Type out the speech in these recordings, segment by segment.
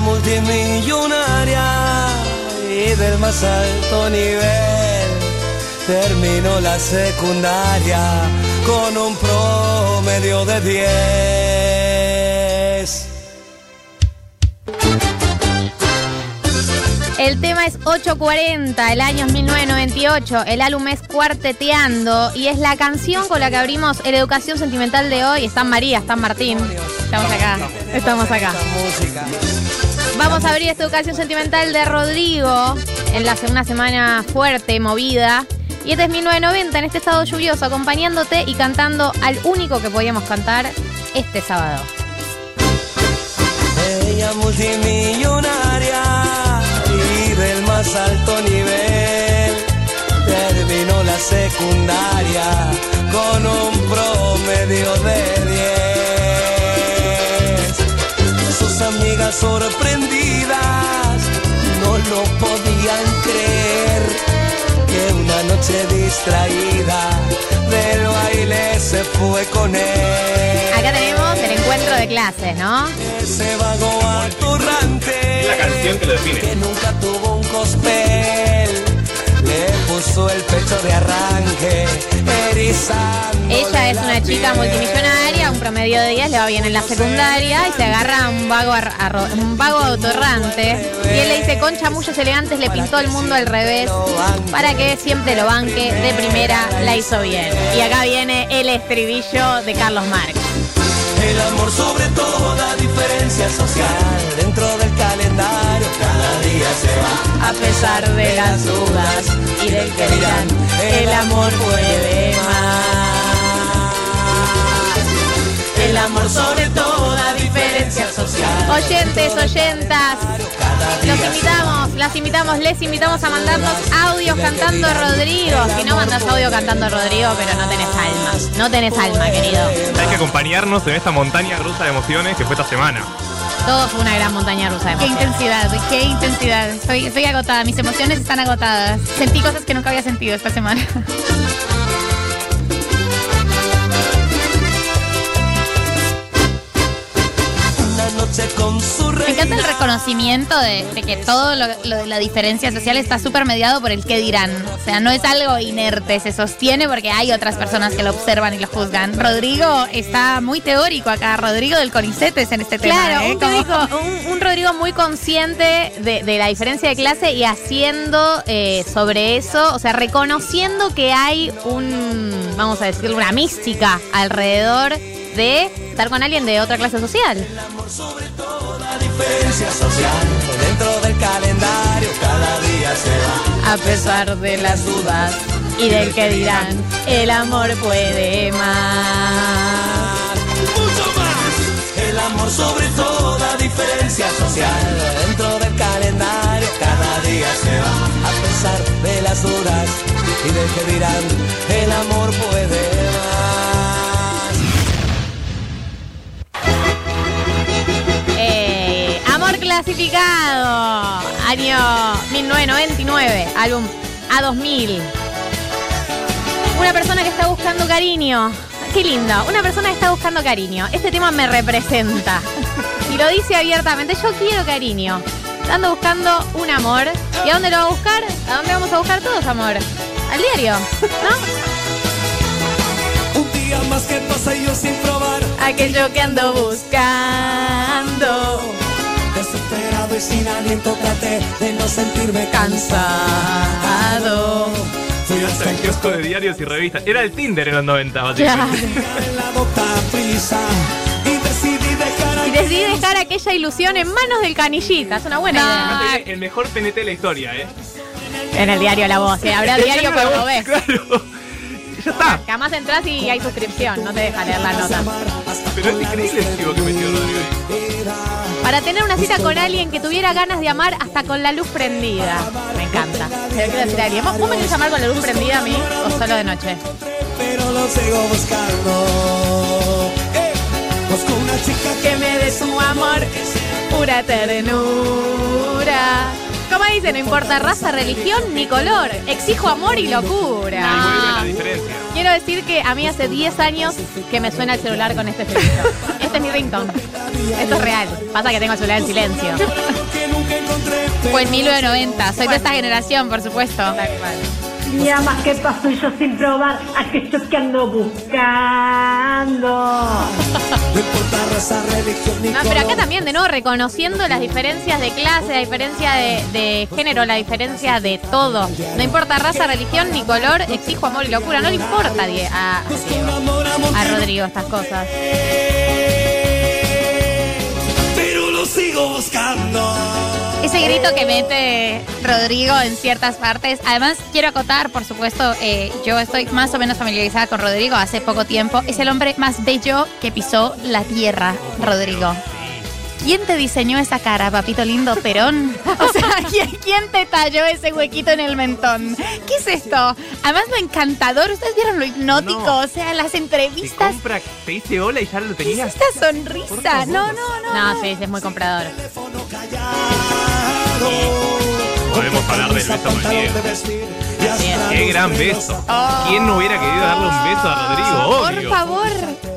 Multimillonaria y del más alto nivel terminó la secundaria con un promedio de 10. El tema es 840, el año es 1998, el álbum es Cuarteteando y es la canción con la que abrimos el Educación Sentimental de hoy. Están María, están Martín. Estamos acá, estamos acá. Vamos a abrir esta Educación Sentimental de Rodrigo en la segunda semana fuerte, movida. Y este es 1990 en este estado lluvioso, acompañándote y cantando al único que podíamos cantar este sábado. Ella multimillonaria y del más alto nivel terminó la secundaria con un promedio de amigas sorprendidas no lo podían creer que una noche distraída del baile se fue con él. Acá tenemos el encuentro de clases, ¿no? Ese vago atorrante La canción que lo define. que nunca tuvo un cospel le puso el pecho de arranque erizando Ella es una chica multimillonaria, un promedio de 10, le va bien en la secundaria y se agarra a un vago, arro- un vago autorrante. Y él le dice, con chamullos elegantes le pintó el mundo al revés para que siempre lo banque de primera, la hizo bien. Y acá viene el estribillo de Carlos Marx. el amor sobre toda diferencia social dentro del calendario cada día se va A pesar de las dudas y del que dirán, el amor puede más. el amor sobre toda diferencia social Oyentes, oyentas, los invitamos, las invitamos, les invitamos a mandarnos audios cantando Rodrigo. Si no mandas audio cantando Rodrigo, pero no tenés alma. No tenés alma, querido. Hay que acompañarnos en esta montaña rusa de emociones que fue esta semana. Todo fue una gran montaña rusa de Qué intensidad, qué intensidad. Estoy, estoy agotada, mis emociones están agotadas. Sentí cosas que nunca había sentido esta semana. Me encanta el reconocimiento de, de que todo lo, lo de la diferencia social está súper mediado por el qué dirán. O sea, no es algo inerte, se sostiene porque hay otras personas que lo observan y lo juzgan. Rodrigo está muy teórico acá, Rodrigo del Conicetes en este tema. Claro, ¿eh? un, Rodrigo, un- un Rodrigo muy consciente de, de la diferencia de clase y haciendo eh, sobre eso, o sea, reconociendo que hay un, vamos a decirlo, una mística alrededor de estar con alguien de otra clase social. sobre toda diferencia social dentro del calendario cada día se va. A pesar de las dudas y del que dirán, el amor puede más. mucho más. El amor sobre toda diferencia social. Dentro del calendario cada día se va. A pesar de las dudas y del que dirán el amor puede Eh, clasificado, año 1999, álbum A2000. Una persona que está buscando cariño. Qué lindo, una persona que está buscando cariño. Este tema me representa. Y lo dice abiertamente, yo quiero cariño. Ando buscando un amor. ¿Y a dónde lo va a buscar? ¿A dónde vamos a buscar todos amor? Al diario, ¿no? un día más que pasa yo sin probar Aquello que ando buscando. Desesperado y sin aliento traté de no sentirme Cansado. fui hasta El kiosco de diarios y revistas. Era el Tinder en los 90, básicamente. en la boca prisa y decidí dejar Y decidí dejar aquella ilusión en manos del canillita. Es una buena idea. Aparte, El mejor TNT de la historia, ¿eh? En el diario La Voz. sí, habrá diario Claro, cordobés. Claro. Ya está. Que además entras y hay suscripción, no te deja leer la nota. Pero es increíble el chivo que metió Rodrigo ahí. Para tener una cita con alguien que tuviera ganas de amar hasta con la luz prendida. Me encanta. Se lo quiero decir a alguien. ¿Vos, vos me querés amar con la luz prendida a mí o solo de noche? pero lo sigo buscando. Eh, busco una chica Que me dé su amor, pura ternura. Como dice, no importa raza, religión ni color. Exijo amor y locura. Quiero decir que a mí hace 10 años que me suena el celular con este estribillo. Este es mi ringtone. Esto es real. Pasa que tengo el celular en silencio. encontré. Fue en 1990. Soy de esta generación, por supuesto. Ya más que paso yo sin probar aquello que ando buscando. No importa raza, religión ni No, pero acá color. también, de nuevo, reconociendo las diferencias de clase, la diferencia de, de género, la diferencia de todo. No importa raza, religión ni color, exijo amor y locura. No le importa a, a que Rodrigo estas cosas. pero lo sigo buscando. Ese grito que mete Rodrigo en ciertas partes. Además, quiero acotar, por supuesto, eh, yo estoy más o menos familiarizada con Rodrigo hace poco tiempo. Es el hombre más bello que pisó la tierra, Rodrigo. ¿Quién te diseñó esa cara, papito lindo Perón? O sea, ¿quién, te talló ese huequito en el mentón? ¿Qué es esto? Además, lo encantador. ¿Ustedes vieron lo hipnótico? No. O sea, las Te entrevistas. compra, te dice hola y ya lo ¿Qué es tenías. esta sonrisa? No, no, no. No, sí, es muy comprador. Podemos hablar del beso con Diego. Qué gran beso. ¿Quién no hubiera querido darle un beso a Rodrigo? Por Obvio. favor.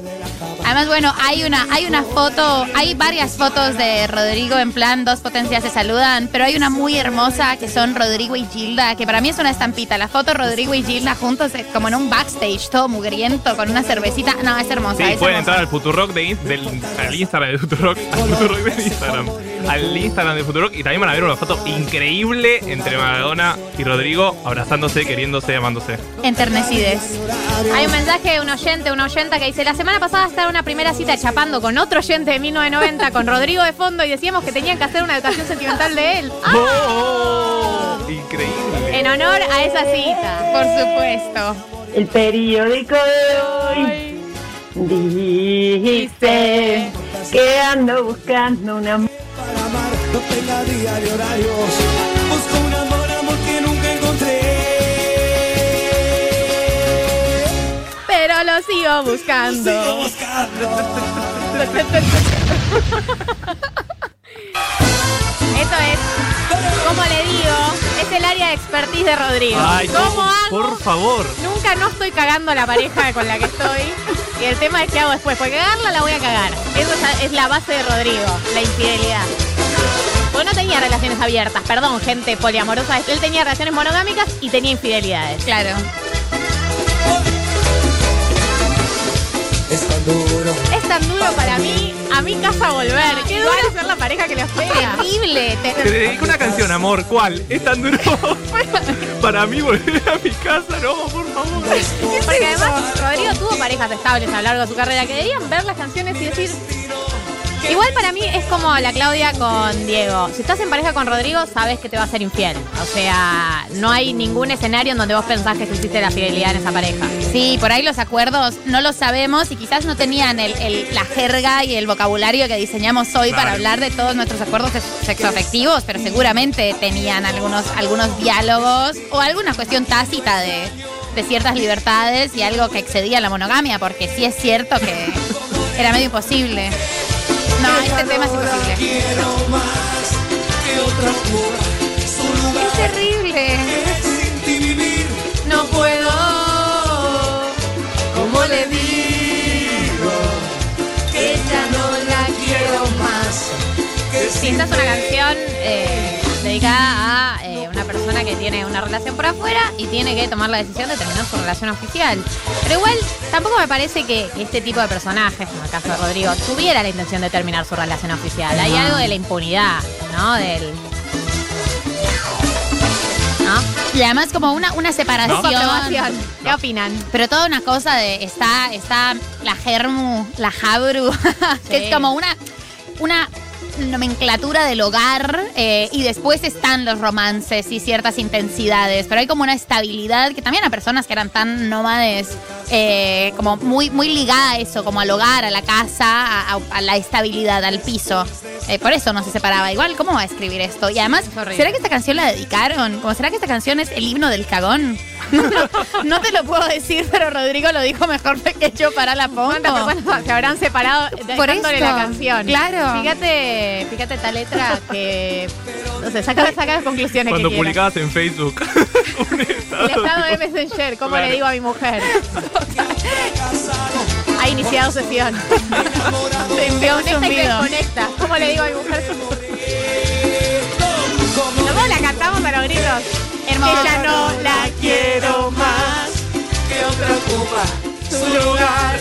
Además, bueno, hay una, hay una foto, hay varias fotos de Rodrigo en plan, dos potencias se saludan, pero hay una muy hermosa que son Rodrigo y Gilda, que para mí es una estampita. La foto Rodrigo y Gilda juntos, eh, como en un backstage, todo mugriento, con una cervecita. No, es hermosa. Sí, es pueden hermosa. entrar al Futurock de, del, al Instagram de Futurock, al Futurock de Instagram, al Instagram de Futurock y también van a ver una foto increíble entre Maradona y Rodrigo abrazándose, queriéndose, amándose. Enternecides. Hay un mensaje de un oyente, una oyenta que dice, la semana pasada estaba en una primera cita chapando con otro oyente de 1990, con Rodrigo de fondo, y decíamos que tenían que hacer una educación sentimental de él. ¡Ah! ¡Oh! Increíble. En honor a esa cita. Por supuesto. El periódico de hoy dice que ando buscando una Para amar no tenga día ni horarios. Busco un lo sigo Sigo buscando. buscando. Esto es, como le digo, es el área de expertise de Rodrigo. Ay, ¿Cómo hago? Por favor. Nunca no estoy cagando a la pareja con la que estoy. Y el tema es qué hago después. Porque cagarla la voy a cagar. Eso es, es la base de Rodrigo, la infidelidad. Porque no tenía relaciones abiertas, perdón, gente poliamorosa. Él tenía relaciones monogámicas y tenía infidelidades. Claro. Es tan duro. Es tan duro para mí, a mi casa volver. Qué duro ser la pareja que lo espera. Terrible. te- Te dedico una canción, amor. ¿Cuál? Es tan duro para mí volver a mi casa. No, por favor. Porque además Rodrigo tuvo parejas estables a lo largo de su carrera que debían ver las canciones y decir. Igual para mí es como la Claudia con Diego. Si estás en pareja con Rodrigo, sabes que te va a ser infiel. O sea, no hay ningún escenario en donde vos pensás que existe la fidelidad en esa pareja. Sí, por ahí los acuerdos no los sabemos y quizás no tenían el- el- la jerga y el vocabulario que diseñamos hoy para hablar de todos nuestros acuerdos sex- sexoafectivos, pero seguramente tenían algunos, algunos diálogos o alguna cuestión tácita de, de ciertas libertades y algo que excedía la monogamia, porque sí es cierto que era medio imposible. No, este tema es imposible. Es terrible. No puedo. Como le digo que ya no la quiero más. Sí, esta es una canción eh, dedicada a eh, una persona que tiene una relación por afuera y tiene que tomar la decisión de terminar su relación oficial. Pero igual, tampoco me parece que este tipo de personajes, como el caso de Rodrigo, tuviera la intención de terminar su relación oficial. Hay algo de la impunidad, ¿no? Del. ¿No? Y además como una, una separación. ¿Qué opinan? Pero toda una cosa de está, está la germu, la jabru, que es como una, una nomenclatura del hogar eh, y después están los romances y ciertas intensidades, pero hay como una estabilidad que también a personas que eran tan nómades, eh, como muy, muy ligada a eso, como al hogar, a la casa, a, a- a la estabilidad, al piso. Eh, por eso no se separaba. Igual, ¿cómo va a escribir esto? Y además. ¿será que esta canción la dedicaron? ¿Cómo será que esta canción es el himno del cagón? No, te lo puedo decir, pero Rodrigo lo dijo mejor que yo para la pongo. ¿Cuántas personas se habrán separado esto, la canción? claro. Fíjate, fíjate esta letra que. No sé, saca, saca las conclusiones Cuando que quieras. publicabas en Facebook un estado. El estado de Messenger, ¿cómo Claro. le digo a mi mujer? Ha iniciado sesión. Te envió un Conecta y zumbido. desconecta. ¿Cómo le digo a mi mujer? Luego la cantamos a los gritos. Hermoso. Que ya no la quiero más. que otra ocupa Su lugar.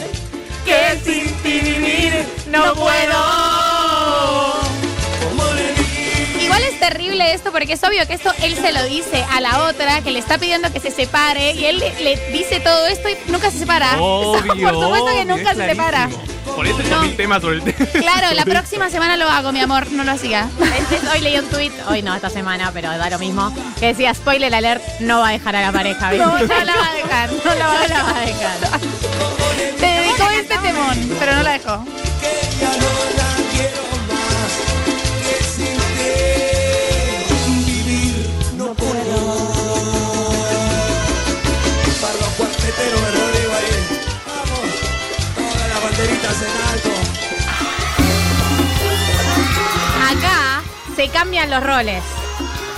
Que sin ti vivir no puedo. Igual es terrible esto porque es obvio que esto él se lo dice a la otra que le está pidiendo que se separe y él le, le dice todo esto y nunca se separa. Obvio. Por supuesto que obvio, nunca se separa. Por eso No. yo mil temas sobre el tema. Claro, la próxima semana lo hago, mi amor, no lo hacía. Hoy leí un tweet, hoy no, esta semana, pero da lo mismo, que decía, spoiler alert, no va a dejar a la pareja. ¿viste? No, no la va a dejar, no la va la dejar. va a dejar. Te dedicó este temón, pero no la dejó. no la cambian los roles.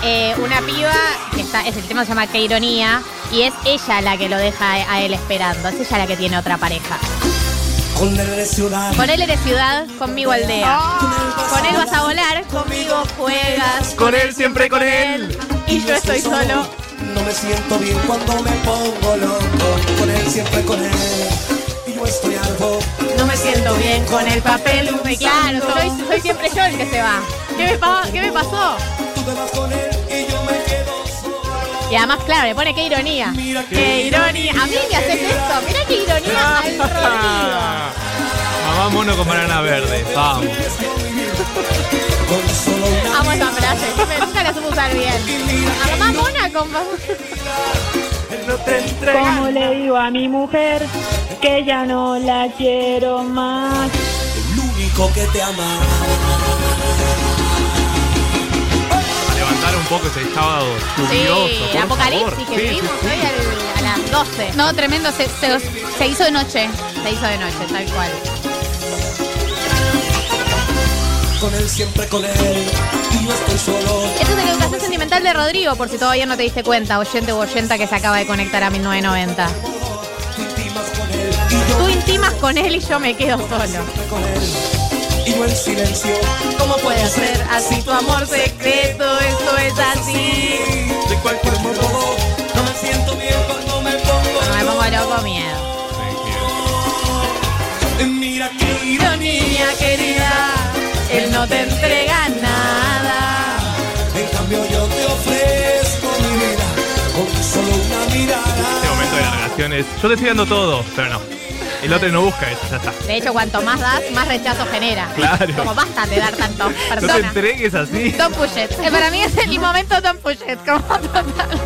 Eh, una piba, que está, es el tema se llama Qué ironía, y es ella la que lo deja a él esperando, es ella la que tiene otra pareja. Con él de ciudad, Con él eres ciudad, conmigo aldea. Con él vas a volar, conmigo juegas. Con él, siempre con él. Y yo estoy solo. No me siento bien cuando me pongo loco. Con él, siempre con él. Y yo estoy algo. No me siento bien con el papel Claro, soy, soy siempre yo el que se va. ¿Qué me, pa- qué me pasó? Tú te vas con él y yo me quedo solo. Y además, claro, le pone qué ironía. Mira Qué ironía. A mí me haces esto. Mira qué ironía al Rodrigo. Mamá mono con banana verde. Vamos. Amo esa frase. siempre- Nunca la supo usar bien. A mamá mona con no te. Como le digo a mi mujer que ya no la quiero más. El único que te ama. Levantar un poco ese sábado lluvioso. Sí, por apocalipsis favor. que sí, vivimos sí. hoy al- a las 12. No, tremendo, se, se, se hizo de noche. Se hizo de noche, tal cual. Con él, siempre con él. Y yo estoy solo. Esto es de la educación sentimental de Rodrigo, por si todavía no te diste cuenta, oyente u oyenta que se acaba de conectar a 1990. Tú intimas con él. Y yo Tú intimas con él y yo me quedo solo. Y yo en silencio. ¿Cómo puede ser así tu amor secreto? Esto es así. De cualquier modo. No me siento bien cuando me pongo. Cuando me pongo loco, miedo. Mira qué ironía. querida, él no te entrega nada. En cambio yo te ofrezco mi vida con solo una Este mirada. momento de la relación es. Yo te estoy dando todo, pero no. El otro no busca eso, ya está. De hecho, cuanto más das, más rechazo genera. Claro. Como basta de dar tanto, No te persona. entregues así. Don't push it. Eh, para mí es el momento Tom Puchet, como total.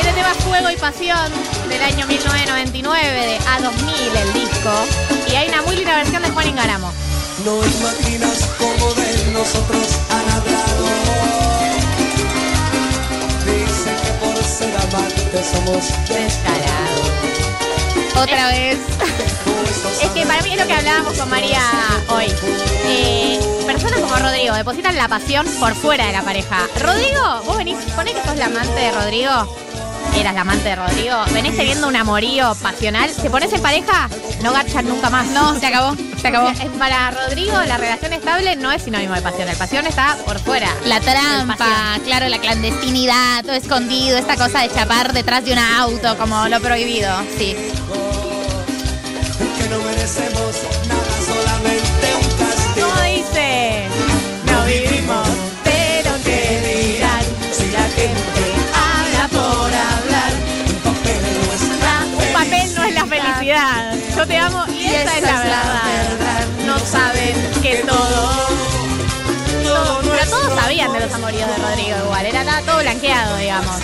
Este tema es Fuego y Pasión del año 1999 de A2000, el disco. Y hay una muy linda versión de Juan Ingaramo. No imaginas cómo de nosotros han hablado. Ser amantes somos Descarado. Otra vez. Es que para mí es lo que hablábamos con María hoy. Eh, personas como Rodrigo depositan la pasión por fuera de la pareja. Rodrigo, vos venís, pone que sos la amante de Rodrigo. Eras la amante de Rodrigo. Venís teniendo un amorío pasional. Te pones en pareja, no garchan nunca más. No, se acabó, se acabó. Es- Para Rodrigo, la relación estable no es sinónimo de pasión. La pasión está por fuera. La trampa, claro, la clandestinidad, todo escondido, esta cosa de chapar detrás de un auto, como lo prohibido, sí. que no merecemos amo y esa es la verdad. No saben que todo. todo- Pero todos sabían de los amoríos de Rodrigo igual. Era todo blanqueado, digamos.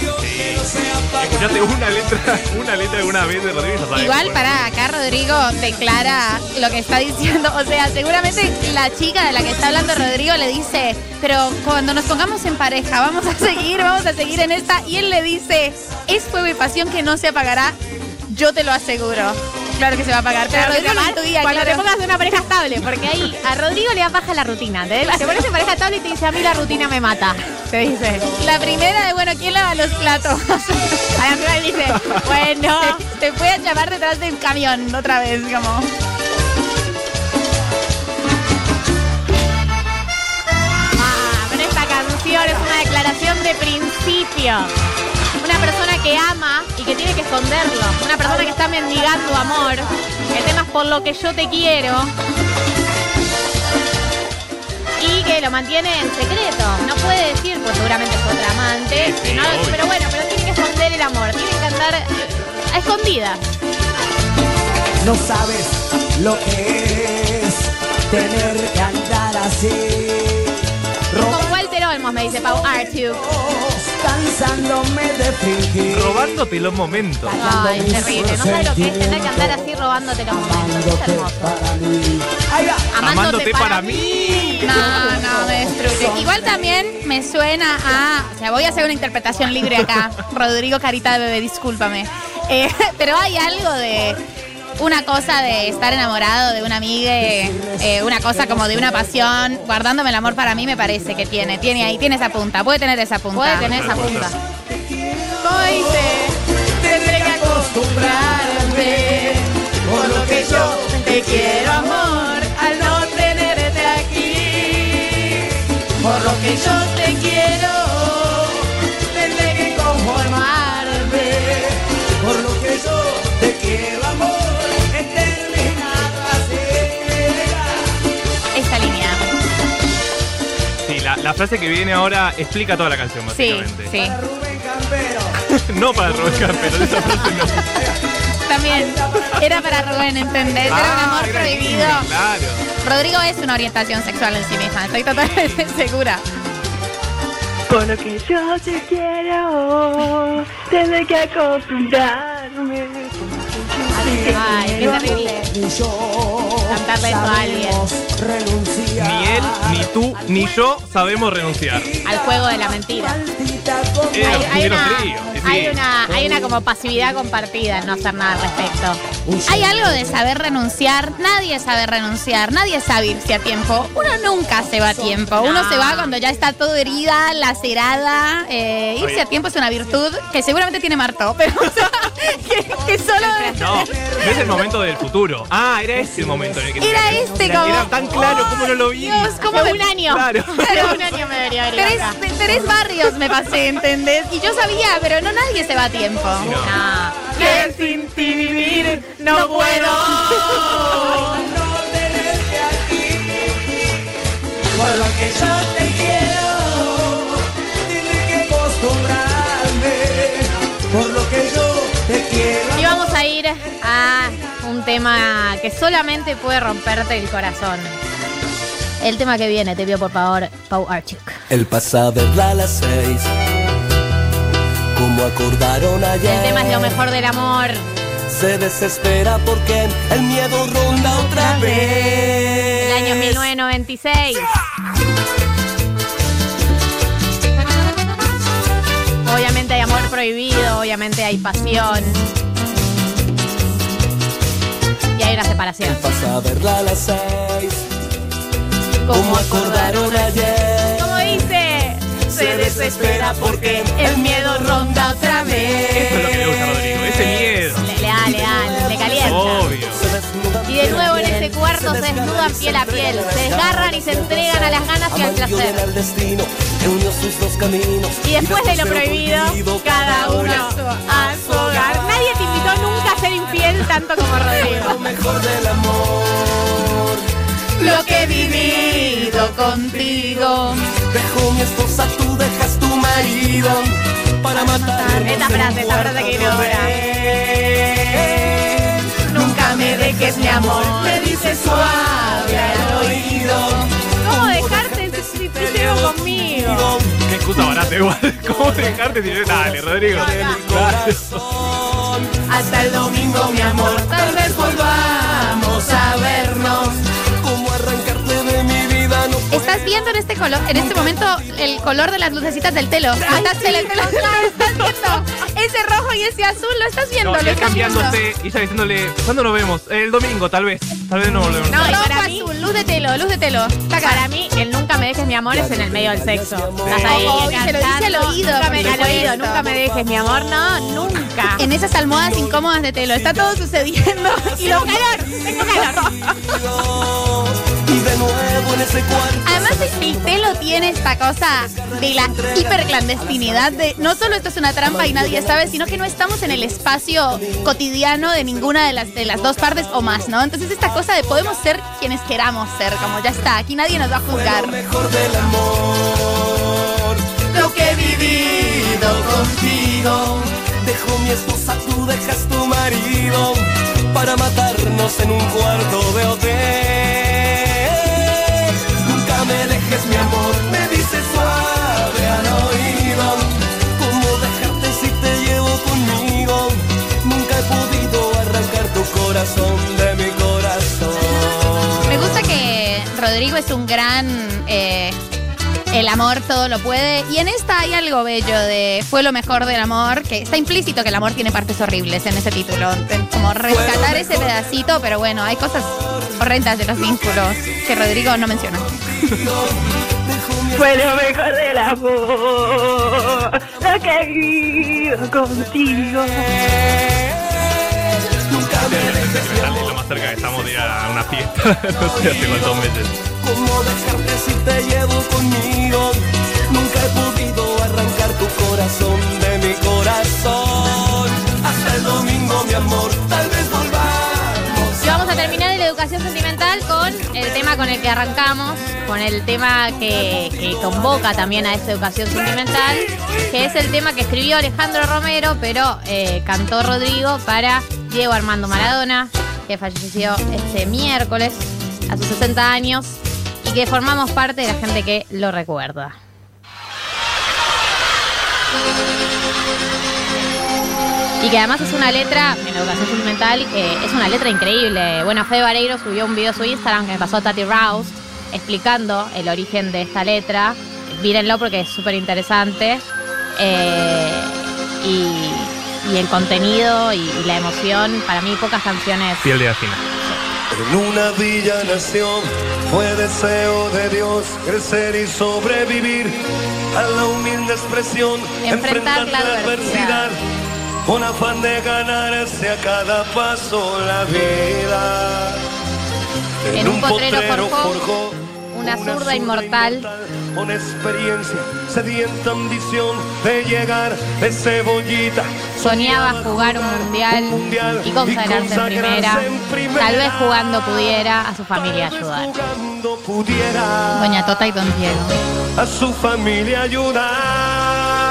Escuchaste una letra, una letra alguna vez de Rodrigo y sabes Igual para acá Rodrigo declara lo que está diciendo. O sea, seguramente la chica de la que está hablando Rodrigo le dice, pero cuando nos pongamos en pareja, vamos a seguir, vamos a seguir en esta. Y él le dice, es fuego y pasión que no se apagará, yo te lo aseguro. Claro que se va a apagar. Pero cuando claro. te pongas en una pareja estable, porque ahí a Rodrigo le da baja la rutina. Te pones en pareja estable y te dice, a mí la rutina me mata. Te dice. La primera de, bueno, ¿quién lava los platos? A la primera dice, bueno. te, fue a llamar detrás del camión otra vez, como... Ah, pero esta canción es una declaración de principio. Una persona que ama y que tiene que esconderlo. Una persona que está mendigando amor. El tema es por lo que yo te quiero. Y que lo mantiene en secreto. No puede decir, pues seguramente es otra amante. Sí, No, pero bueno, pero tiene que esconder el amor. Tiene que andar a escondidas. No sabes lo que es tener que andar así. Me dice Pau Artu. cansándome de fingir. Robándote los momentos. Ay, terrible. No sabes lo que es tener que andar así robándote los momentos. Es Amándote hermoso. Amándote para mí. No, no, me destruye. Igual también me suena a. O sea, voy a hacer una interpretación libre acá. Rodrigo Carita de Bebé, discúlpame. Eh, pero hay algo de. Una cosa de estar enamorado de una amiga, eh, una cosa como de una pasión, guardándome el amor para mí me parece que tiene, tiene ahí, tiene esa punta, puede tener esa punta. Puede tener esa punta. ¿Cómo dice? Tendré que acostumbrarme por lo que yo te quiero, amor, al no tenerte aquí. Por lo que yo te quiero, la, frase que viene ahora explica toda la canción, Sí, básicamente. sí. Rubén Campero. no para Rubén Campero, esa frase no. También era para Rubén, ¿entendés? Era un Ah, amor era prohibido. Claro. Rodrigo es una orientación sexual en sí misma, estoy totalmente segura. Por lo que yo te quiero, tendré que acostumbrarme. Ay, qué terrible. Cantarle a alguien. Ni él, ni tú, ni yo sabemos renunciar. Al juego de la mentira. Era Hay, hay una, sí. hay, una, hay una como pasividad compartida en no hacer nada al respecto. Hay algo de saber renunciar, nadie sabe renunciar, nadie sabe irse a tiempo. Uno nunca se va a tiempo, uno se va cuando ya está todo herida, lacerada. Eh, irse a tiempo es una virtud que seguramente tiene Marto, pero o sea, que, que solo... No, no es el momento del futuro. Ah, era ese el momento en el que Era este como... Era tan claro como no lo vi. Dios, ¿cómo Hace me- un año. Claro. Hace un año me debería haber Tres, tres barrios me pasé, ¿entendés? Y yo sabía, pero no nadie se va a tiempo. No. No. Que sin ti vivir no puedo. no tenerte aquí. Por lo que yo te quiero, tendré que acostumbrarme. Por lo que yo te quiero. Y vamos a ir a un tema que solamente puede romperte el corazón. El tema que viene, te pido por favor, Pau Archik. El pasado es a las seis. Como acordaron ayer. El tema es lo mejor del amor. Se desespera porque el miedo ronda otra vez. El año 1996. Obviamente hay amor prohibido, obviamente hay pasión. Y hay una separación. Pasa a verla a las seis. Como acordaron ayer. Como dice, Se desespera porque el miedo ronda otra vez. Eso es lo que le gusta a Rodrigo, ese miedo. le, le da, le da, le calienta. Obvio. Y de nuevo en ese cuarto se desnudan piel a piel, se desgarran y se entregan a las ganas y al placer. Y después de lo prohibido, cada uno a su hogar. Nadie te invitó nunca ser infiel tanto como Lo Rodrigo. mejor del amor. Lo que he vivido contigo. Dejo mi esposa, tú dejas tu marido. Para matar. Esta frase, esta frase que viene ahora. Nunca me dejes mi amor, me dice suave al oído. ¿Cómo dejarte si te llevo conmigo? Qué excusa barata igual. ¿Cómo dejarte si Dale, Rodrigo. Dale. Hasta el domingo, mi amor, Estás viendo en este color, en este momento el color de las lucecitas del telo. estás, sí, el- claro. estás viendo ese rojo y ese azul, lo estás viendo, No, y lo él y ella diciéndole, ¿cuándo nos vemos? El domingo, tal vez. Tal vez no volvemos. No, Rojo, para mí- azul, luz de telo, luz de telo. Acá. Para mí, el nunca me dejes mi amor es en el medio del sexo. Estás ahí Ojo, y se lo dice al cantando, oído, Nunca me, al oído, nunca me dejes mi amor, no, nunca. En esas almohadas incómodas de telo. Está todo sucediendo. Y lo calor. Tengo calor. De nuevo en ese cuarto. Además, el telo tiene esta cosa de la hiperclandestinidad de no solo esto es una trampa y nadie sabe, sino que no estamos en el espacio cotidiano de ninguna de las, de las dos partes o más, ¿no? Entonces, esta cosa de podemos ser quienes queramos ser, como ya está, aquí nadie nos va a juzgar. Lo mejor del amor, lo que he vivido contigo. Dejo mi esposa, tú dejas tu marido para matarnos en un cuarto es un gran. eh, el amor todo lo puede. Y en esta hay algo bello de fue lo mejor del amor, que está implícito que el amor tiene partes horribles en ese título. Como rescatar ese pedacito, pero bueno, hay cosas horrendas de los vínculos que Rodrigo no menciona. Fue lo mejor del amor, lo que he vivido contigo. Nunca me lo más cerca que estamos de ir a una fiesta. no sé hace cuántos meses. Y vamos a terminar la educación sentimental con el tema con el que arrancamos, con el tema que, que convoca también a esta educación sentimental, que es el tema que escribió Alejandro Romero, pero eh, cantó Rodrigo para Diego Armando Maradona, que falleció este miércoles a sus 60 años y que formamos parte de la gente que lo recuerda. Y que además es una letra, en educación sentimental, que es una letra increíble. Bueno, Fede Vareiro subió un video a su Instagram que me pasó a Tati Rouse explicando el origen de esta letra. Mírenlo porque es súper interesante. Eh, y, el contenido y, la emoción, para mí pocas canciones. Piel de gallina. En una villa nación fue deseo de Dios crecer y sobrevivir a la humilde expresión, Enfrentar la adversidad. con afán de ganarse a cada paso la vida. En un potrero forjó una zurda inmortal. Con experiencia, sedienta ambición de llegar de cebollita. Soñaba jugar un mundial mundial y consagrarse en primera. en primera. Tal vez jugando pudiera a su familia ayudar. pudiera Doña Tota y Don Diego. a su familia ayudar.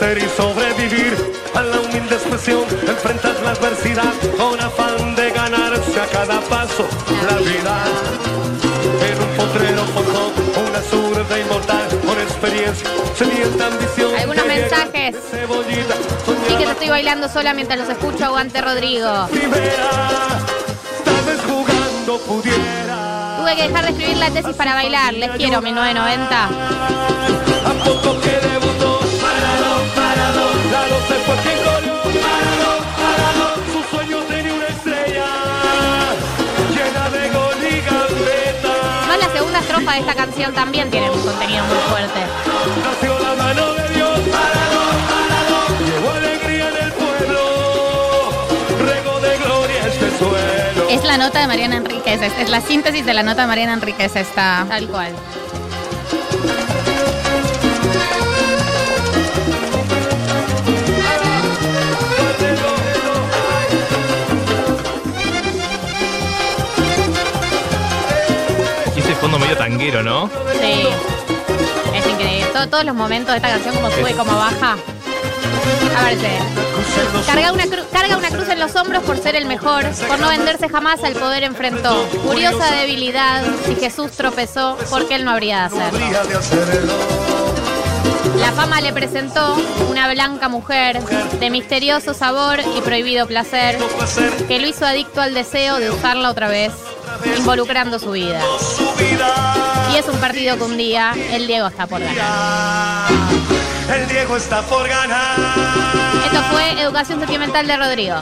y sobrevivir a la humilde expresión, enfrentas la adversidad con afán de ganarse a cada paso la vida. En un potrero forjó una zurda inmortal con experiencia, sedienta ambición. Algunos mensajes. Sí que te estoy bailando sola mientras los escucho, aguante Rodrigo. Primera, tal jugando pudiera. Tuve que dejar de escribir la tesis para bailar. Les quiero, mi 990. Estrofa de esta canción también tiene un contenido muy fuerte. nació la mano de Dios, Maradón, Maradón, llevó alegría en el pueblo, rego de gloria la nota de Mariana Enríquez. Es, es la síntesis de la nota de Mariana Enríquez esta. Tal cual. Fondo medio tanguero, ¿no? Sí. Es increíble. To- todos los momentos de esta canción, como sube y como baja. A ver. Carga una, cru- carga una cruz en los hombros por ser el mejor, por no venderse jamás al poder enfrentó. Curiosa debilidad, si Jesús tropezó, porque él no habría de hacerlo. La fama le presentó una blanca mujer de misterioso sabor y prohibido placer, que lo hizo adicto al deseo de usarla otra vez, involucrando su vida. Y es un partido que un día el Diego está por ganar. El Diego está por ganar. Esto fue Educación Sentimental de Rodrigo.